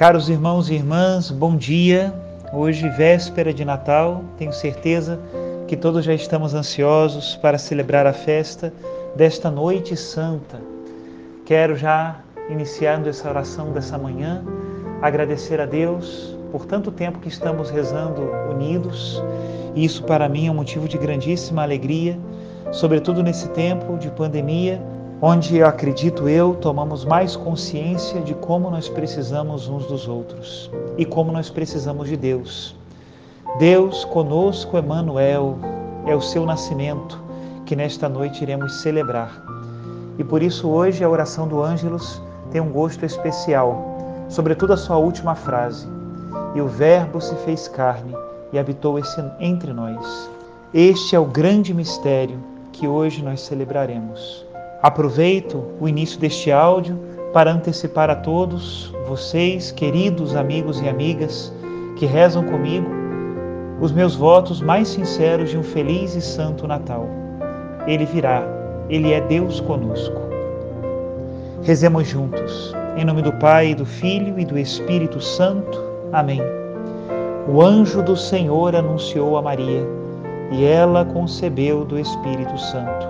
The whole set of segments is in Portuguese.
Caros irmãos e irmãs, bom dia. Hoje, véspera de Natal, tenho certeza que todos já estamos ansiosos para celebrar a festa desta noite santa. Quero já, iniciando essa oração dessa manhã, agradecer a Deus por tanto tempo que estamos rezando unidos. E isso para mim é um motivo de grandíssima alegria, sobretudo nesse tempo de pandemia, onde acredito eu tomamos mais consciência de como nós precisamos uns dos outros e como nós precisamos de Deus. Deus conosco, Emmanuel, é o seu nascimento que nesta noite iremos celebrar. E por isso hoje a oração do Ângelus tem um gosto especial, sobretudo a sua última frase. E o Verbo se fez carne e habitou entre nós. Este é o grande mistério que hoje nós celebraremos. Aproveito o início deste áudio para antecipar a todos vocês, queridos amigos e amigas que rezam comigo, os meus votos mais sinceros de um feliz e santo Natal. Ele virá, ele é Deus conosco. Rezemos juntos. Em nome do Pai, do Filho e do Espírito Santo. Amém. O anjo do Senhor anunciou a Maria, e ela concebeu do Espírito Santo.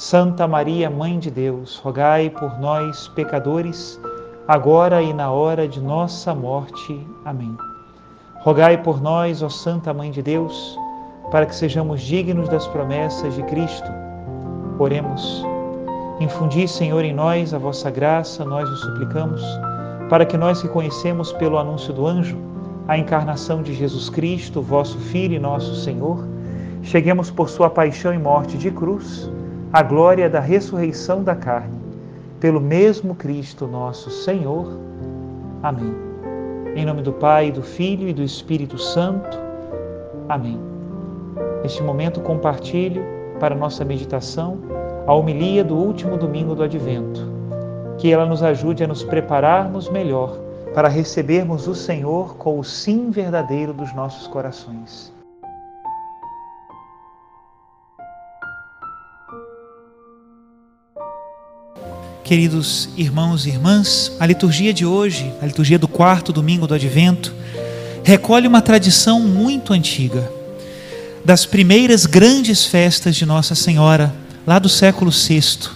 Santa Maria, Mãe de Deus, rogai por nós, pecadores, agora e na hora de nossa morte. Amém. Rogai por nós, ó Santa Mãe de Deus, para que sejamos dignos das promessas de Cristo. Oremos. Infundi, Senhor, em nós a vossa graça, nós o suplicamos, para que nós que conhecemos pelo anúncio do anjo, a encarnação de Jesus Cristo, vosso Filho e nosso Senhor, cheguemos por sua paixão e morte de cruz à glória da ressurreição da carne, pelo mesmo Cristo nosso Senhor. Amém. Em nome do Pai, do Filho e do Espírito Santo. Amém. Neste momento compartilho para nossa meditação a homilia do último domingo do Advento. Que ela nos ajude a nos prepararmos melhor para recebermos o Senhor com o sim verdadeiro dos nossos corações. Queridos irmãos e irmãs, a liturgia de hoje, a liturgia do quarto domingo do Advento, recolhe uma tradição muito antiga, das primeiras grandes festas de Nossa Senhora, lá do século VI.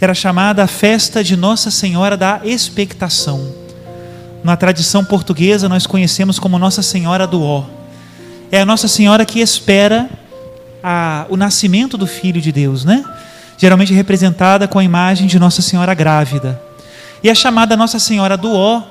Era chamada a festa de Nossa Senhora da Expectação na tradição portuguesa nós conhecemos como Nossa Senhora do Ó. É a Nossa Senhora que espera a, o nascimento do Filho de Deus, né? Geralmente representada com a imagem de Nossa Senhora grávida. E é chamada Nossa Senhora do Ó,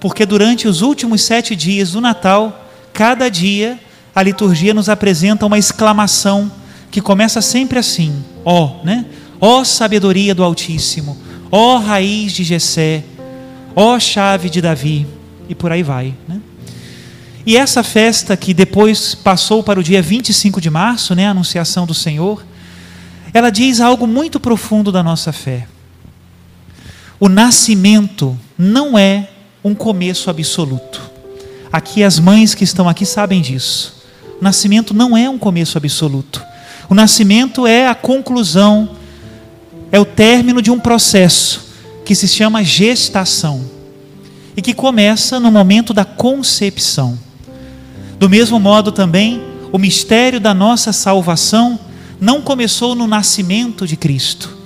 porque durante os últimos sete dias do Natal, cada dia a liturgia nos apresenta uma exclamação que começa sempre assim: Ó, né? Ó sabedoria do Altíssimo, ó raiz de Jessé, ó chave de Davi, e por aí vai. Né? E essa festa que depois passou para o dia 25 de março, né, a Anunciação do Senhor, ela diz algo muito profundo da nossa fé. O nascimento não é um começo absoluto. Aqui as mães que estão aqui sabem disso. O nascimento não é um começo absoluto. O nascimento é a conclusão, é o término de um processo que se chama gestação e que começa no momento da concepção. Do mesmo modo também, o mistério da nossa salvação não começou no nascimento de Cristo.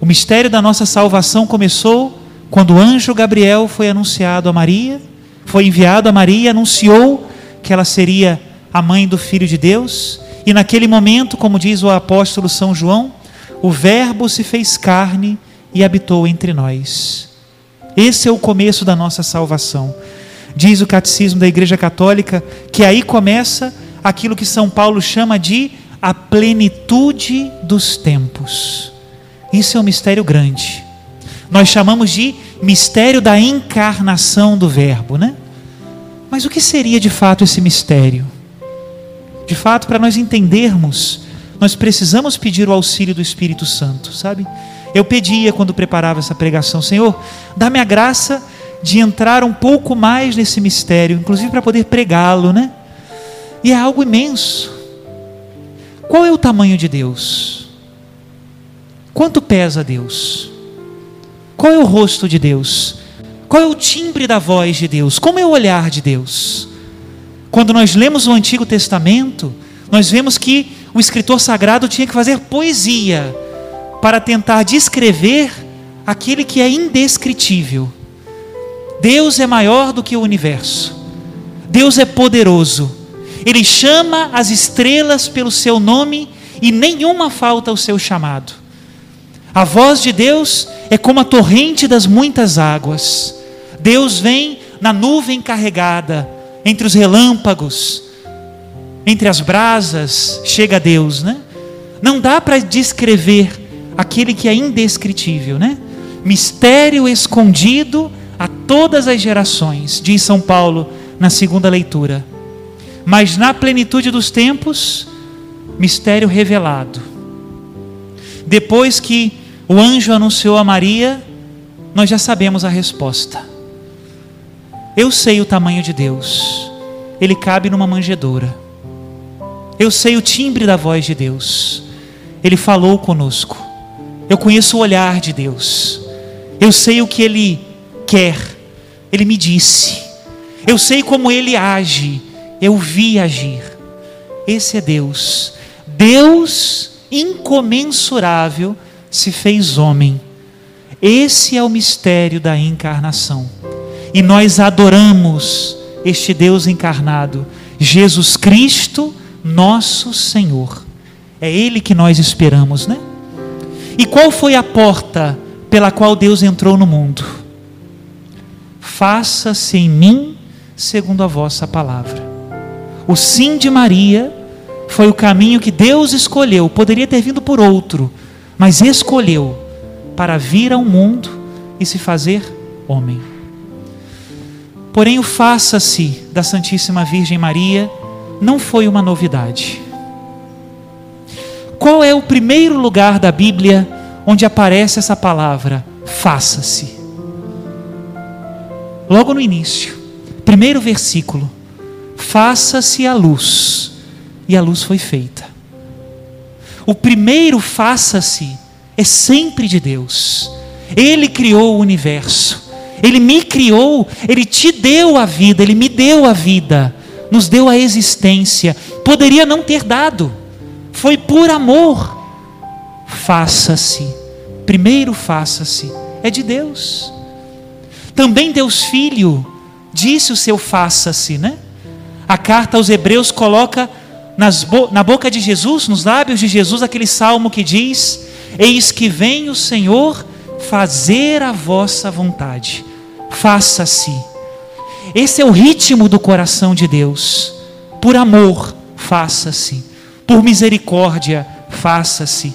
O mistério da nossa salvação começou quando o anjo Gabriel foi anunciado a Maria, foi enviado a Maria, anunciou que ela seria a mãe do Filho de Deus, e naquele momento, como diz o apóstolo São João, o Verbo se fez carne e habitou entre nós. Esse é o começo da nossa salvação. Diz o catecismo da Igreja Católica que aí começa aquilo que São Paulo chama de a plenitude dos tempos. Isso é um mistério grande. Nós chamamos de mistério da encarnação do Verbo, né? Mas o que seria de fato esse mistério? De fato, para nós entendermos, nós precisamos pedir o auxílio do Espírito Santo, sabe? Eu pedia quando preparava essa pregação, Senhor, dá-me a graça de entrar um pouco mais nesse mistério, inclusive para poder pregá-lo, né? E é algo imenso. Qual é o tamanho de Deus? Quanto pesa Deus? Qual é o rosto de Deus? Qual é o timbre da voz de Deus? Como é o olhar de Deus? Quando nós lemos o Antigo Testamento, nós vemos que o escritor sagrado tinha que fazer poesia para tentar descrever aquele que é indescritível. Deus é maior do que o universo. Deus é poderoso. Ele chama as estrelas pelo seu nome e nenhuma falta ao seu chamado. A voz de Deus é como a torrente das muitas águas. Deus vem na nuvem carregada, entre os relâmpagos, entre as brasas, chega Deus, né? Não dá para descrever aquele que é indescritível, né? Mistério escondido a todas as gerações, diz São Paulo na segunda leitura. Mas na plenitude dos tempos, mistério revelado. Depois que o anjo anunciou a Maria, nós já sabemos a resposta. Eu sei o tamanho de Deus, ele cabe numa manjedoura. Eu sei o timbre da voz de Deus, ele falou conosco. Eu conheço o olhar de Deus, eu sei o que ele quer, ele me disse. Eu sei como ele age, eu vi agir. Esse é Deus. Deus incomensurável se fez homem. Esse é o mistério da encarnação e nós adoramos este Deus encarnado, Jesus Cristo, nosso Senhor. É Ele que nós esperamos, né? E qual foi a porta pela qual Deus entrou no mundo? Faça-se em mim segundo a vossa palavra. O sim de Maria foi o caminho que Deus escolheu, poderia ter vindo por outro, mas escolheu para vir ao mundo e se fazer homem. Porém, o faça-se da Santíssima Virgem Maria não foi uma novidade. Qual é o primeiro lugar da Bíblia onde aparece essa palavra? Faça-se. Logo no início, primeiro versículo: Faça-se a luz, e a luz foi feita. O primeiro faça-se é sempre de Deus. Ele criou o universo. Ele me criou, Ele te deu a vida, Ele me deu a vida, nos deu a existência. Poderia não ter dado, foi por amor. Faça-se, primeiro faça-se, é de Deus. Também Deus Filho disse o seu faça-se, né? A carta aos Hebreus coloca bo na boca de Jesus, nos lábios de Jesus, aquele salmo que diz: Eis que vem o Senhor fazer a vossa vontade faça-se. Esse é o ritmo do coração de Deus. Por amor, faça-se. Por misericórdia, faça-se.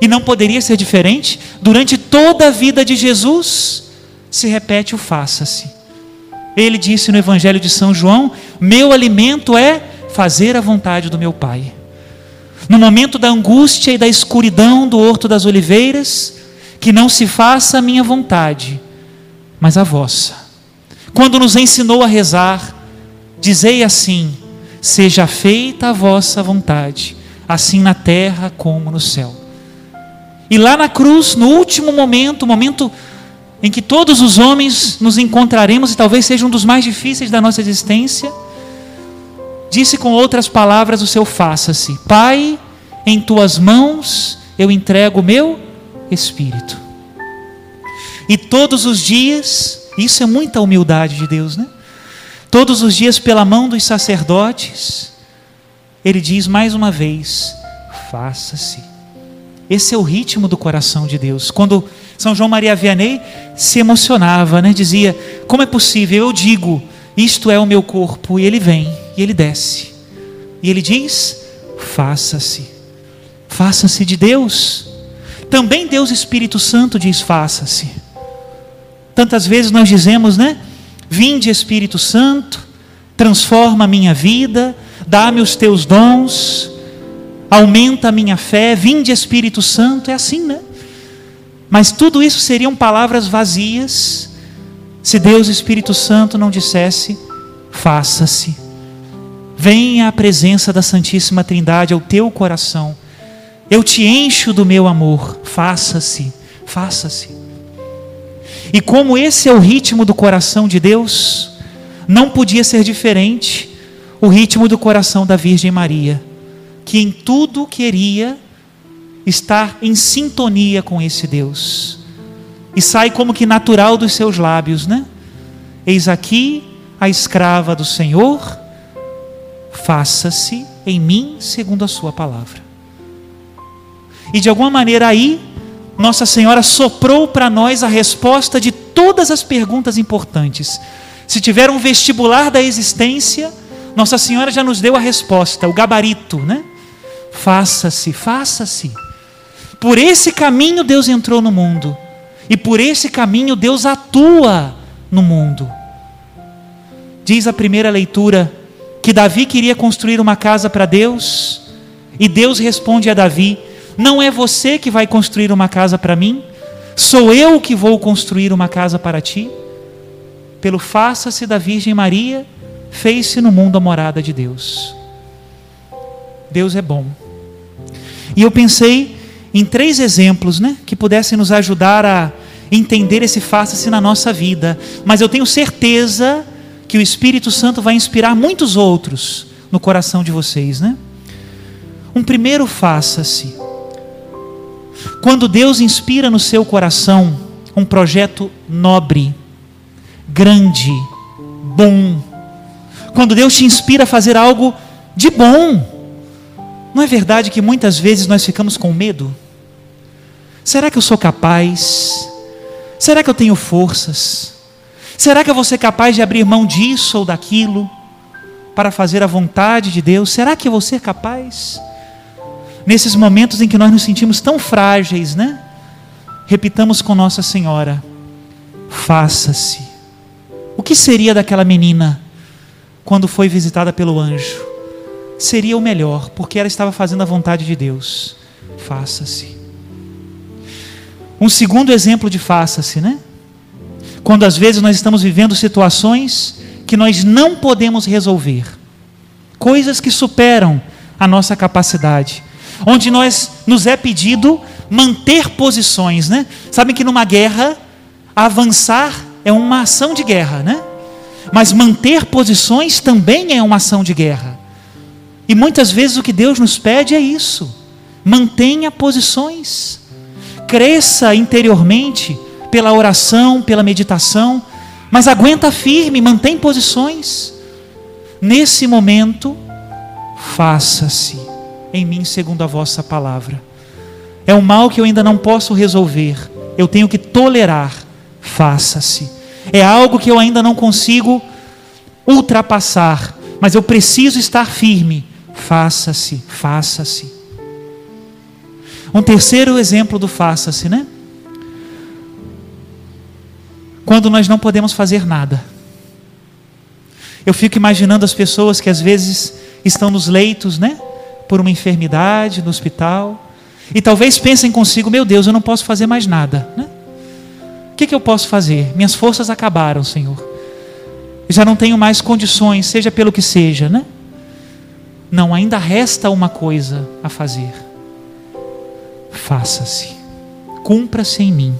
E não poderia ser diferente, durante toda a vida de Jesus, se repete o faça-se. Ele disse no Evangelho de São João: Meu alimento é fazer a vontade do meu Pai. No momento da angústia e da escuridão do Horto das Oliveiras, que não se faça a minha vontade, mas a vossa. Quando nos ensinou a rezar, dizei assim: seja feita a vossa vontade, assim na terra como no céu. E lá na cruz, no último momento, momento em que todos os homens nos encontraremos, e talvez seja um dos mais difíceis da nossa existência, disse com outras palavras o seu faça-se: Pai, em tuas mãos eu entrego o meu espírito. E todos os dias, isso é muita humildade de Deus, né? todos os dias pela mão dos sacerdotes, ele diz mais uma vez: faça-se. Esse é o ritmo do coração de Deus. Quando São João Maria Vianney se emocionava, né? dizia: Como é possível? Eu digo, isto é o meu corpo, e ele vem, e ele desce. E ele diz: Faça-se. Faça-se de Deus. Também Deus Espírito Santo diz: Faça-se. Tantas vezes nós dizemos, né? Vinde Espírito Santo, transforma a minha vida, dá-me os teus dons, aumenta a minha fé, vinde Espírito Santo, é assim, né? Mas tudo isso seriam palavras vazias se Deus Espírito Santo não dissesse: faça-se. Venha a presença da Santíssima Trindade ao teu coração. Eu te encho do meu amor. Faça-se, faça-se. E como esse é o ritmo do coração de Deus, não podia ser diferente o ritmo do coração da Virgem Maria, que em tudo queria estar em sintonia com esse Deus. E sai como que natural dos seus lábios, né? Eis aqui a escrava do Senhor, faça-se em mim segundo a sua palavra. E de alguma maneira aí, Nossa Senhora soprou para nós a resposta de todas as perguntas importantes. Se tiver um vestibular da existência, nossa Senhora já nos deu a resposta, o gabarito, né? Faça-se, faça-se. Por esse caminho Deus entrou no mundo. E por esse caminho Deus atua no mundo. Diz a primeira leitura que Davi queria construir uma casa para Deus, e Deus responde a Davi: Não é você que vai construir uma casa para mim, sou eu que vou construir uma casa para ti. Pelo faça-se da Virgem Maria, fez-se no mundo a morada de Deus. Deus é bom. E eu pensei em três exemplos, né, que pudessem nos ajudar a entender esse faça-se na nossa vida, mas eu tenho certeza que o Espírito Santo vai inspirar muitos outros no coração de vocês, né? Um primeiro faça-se. Quando Deus inspira no seu coração um projeto nobre, grande, bom, quando Deus te inspira a fazer algo de bom. Não é verdade que muitas vezes nós ficamos com medo? Será que eu sou capaz? Será que eu tenho forças? Será que eu vou ser capaz de abrir mão disso ou daquilo para fazer a vontade de Deus? Será que eu vou ser capaz? Nesses momentos em que nós nos sentimos tão frágeis, né? Repitamos com Nossa Senhora: faça-se. O que seria daquela menina quando foi visitada pelo anjo, seria o melhor, porque ela estava fazendo a vontade de Deus. Faça-se. Um segundo exemplo de faça-se, né? Quando às vezes nós estamos vivendo situações que nós não podemos resolver, coisas que superam a nossa capacidade, onde nós nos é pedido manter posições, né? Sabem que numa guerra avançar é uma ação de guerra, né? Mas manter posições também é uma ação de guerra. E muitas vezes o que Deus nos pede é isso: mantenha posições, cresça interiormente pela oração, pela meditação, mas aguenta firme, mantém posições. Nesse momento, faça-se em mim segundo a vossa palavra. É um mal que eu ainda não posso resolver, eu tenho que tolerar. Faça-se é algo que eu ainda não consigo ultrapassar, mas eu preciso estar firme. Faça-se, faça-se. Um terceiro exemplo do faça-se, né? Quando nós não podemos fazer nada. Eu fico imaginando as pessoas que às vezes estão nos leitos, né? Por uma enfermidade, no hospital. E talvez pensem consigo: meu Deus, eu não posso fazer mais nada, né? que, que eu posso fazer? Minhas forças acabaram, Senhor. Já não tenho mais condições, seja pelo que seja, né? Não, ainda resta uma coisa a fazer. Faça-se, cumpra-se em mim.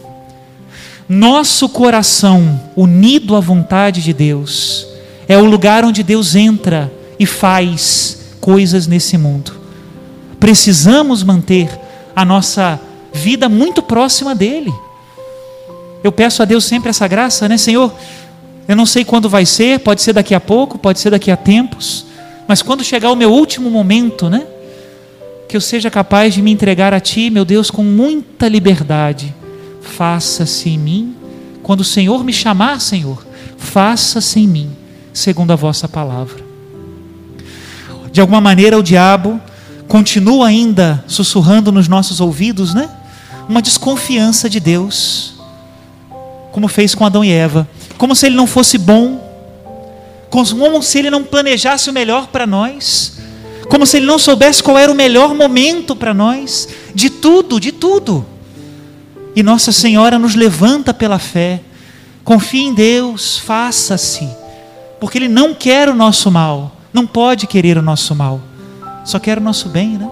Nosso coração unido à vontade de Deus é o lugar onde Deus entra e faz coisas nesse mundo. Precisamos manter a nossa vida muito próxima dele. Eu peço a Deus sempre essa graça, né, Senhor? Eu não sei quando vai ser, pode ser daqui a pouco, pode ser daqui a tempos, mas quando chegar o meu último momento, né? Que eu seja capaz de me entregar a Ti, meu Deus, com muita liberdade. Faça-se em mim, quando o Senhor me chamar, Senhor, faça-se em mim, segundo a vossa palavra. De alguma maneira, o diabo continua ainda sussurrando nos nossos ouvidos, né? Uma desconfiança de Deus, como fez com Adão e Eva, como se ele não fosse bom, como se ele não planejasse o melhor para nós, como se ele não soubesse qual era o melhor momento para nós, de tudo, de tudo. E Nossa Senhora nos levanta pela fé, confie em Deus, faça-se, porque Ele não quer o nosso mal, não pode querer o nosso mal só quer o nosso bem, né?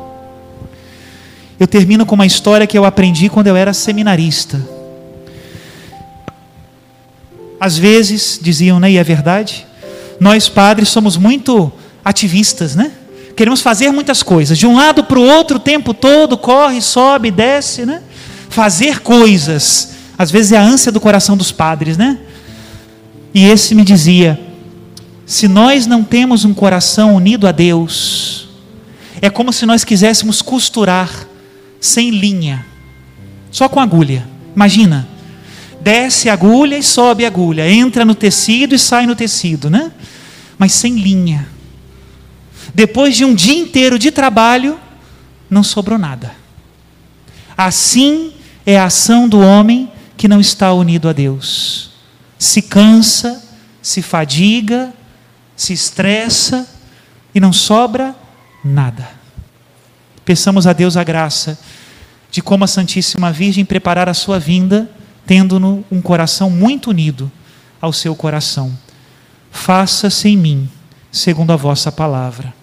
Eu termino com uma história que eu aprendi quando eu era seminarista. Às vezes, diziam, né, e é verdade, nós padres somos muito ativistas, né? Queremos fazer muitas coisas, de um lado para o outro o tempo todo, corre, sobe, desce, né? Fazer coisas, às vezes é a ânsia do coração dos padres, né? E esse me dizia: se nós não temos um coração unido a Deus, é como se nós quiséssemos costurar sem linha, só com agulha. Imagina, desce a agulha e sobe a agulha, entra no tecido e sai no tecido, né? Mas sem linha. Depois de um dia inteiro de trabalho, não sobrou nada. Assim é a ação do homem que não está unido a Deus. Se cansa, se fadiga, se estressa e não sobra nada. Peçamos a Deus a graça de como a Santíssima Virgem preparar a sua vinda, tendo um coração muito unido ao seu coração. Faça-se em mim, segundo a vossa palavra.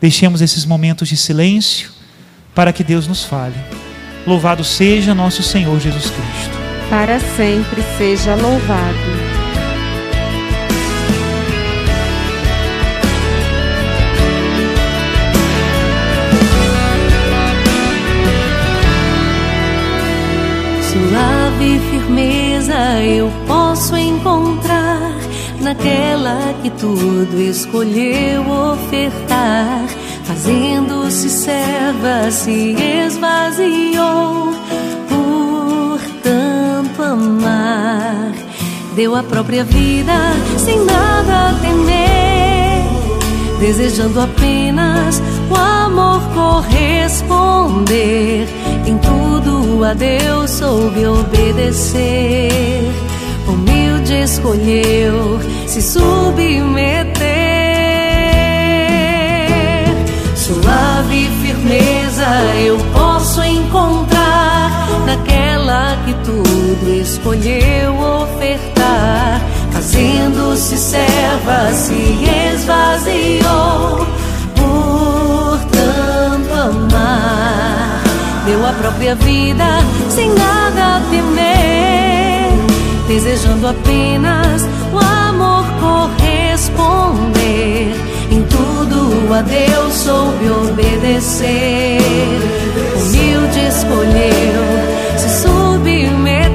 Deixemos esses momentos de silêncio para que Deus nos fale. Louvado seja nosso Senhor Jesus Cristo. Para sempre seja louvado. Suave firmeza eu posso encontrar naquela que tudo escolheu ofertar, fazendo-se serva, se esvaziou por tanto amar. Deu a própria vida sem nada temer, desejando apenas o amor corresponder em tudo a Deus soube obedecer. Escolheu se submeter. Suave firmeza eu posso encontrar naquela que tudo escolheu ofertar. Fazendo-se serva, se esvaziou por tanto amar deu a própria vida sem nada temer, desejando apenas o amor corresponder. Em tudo a Deus soube obedecer, humilde escolheu se submeter.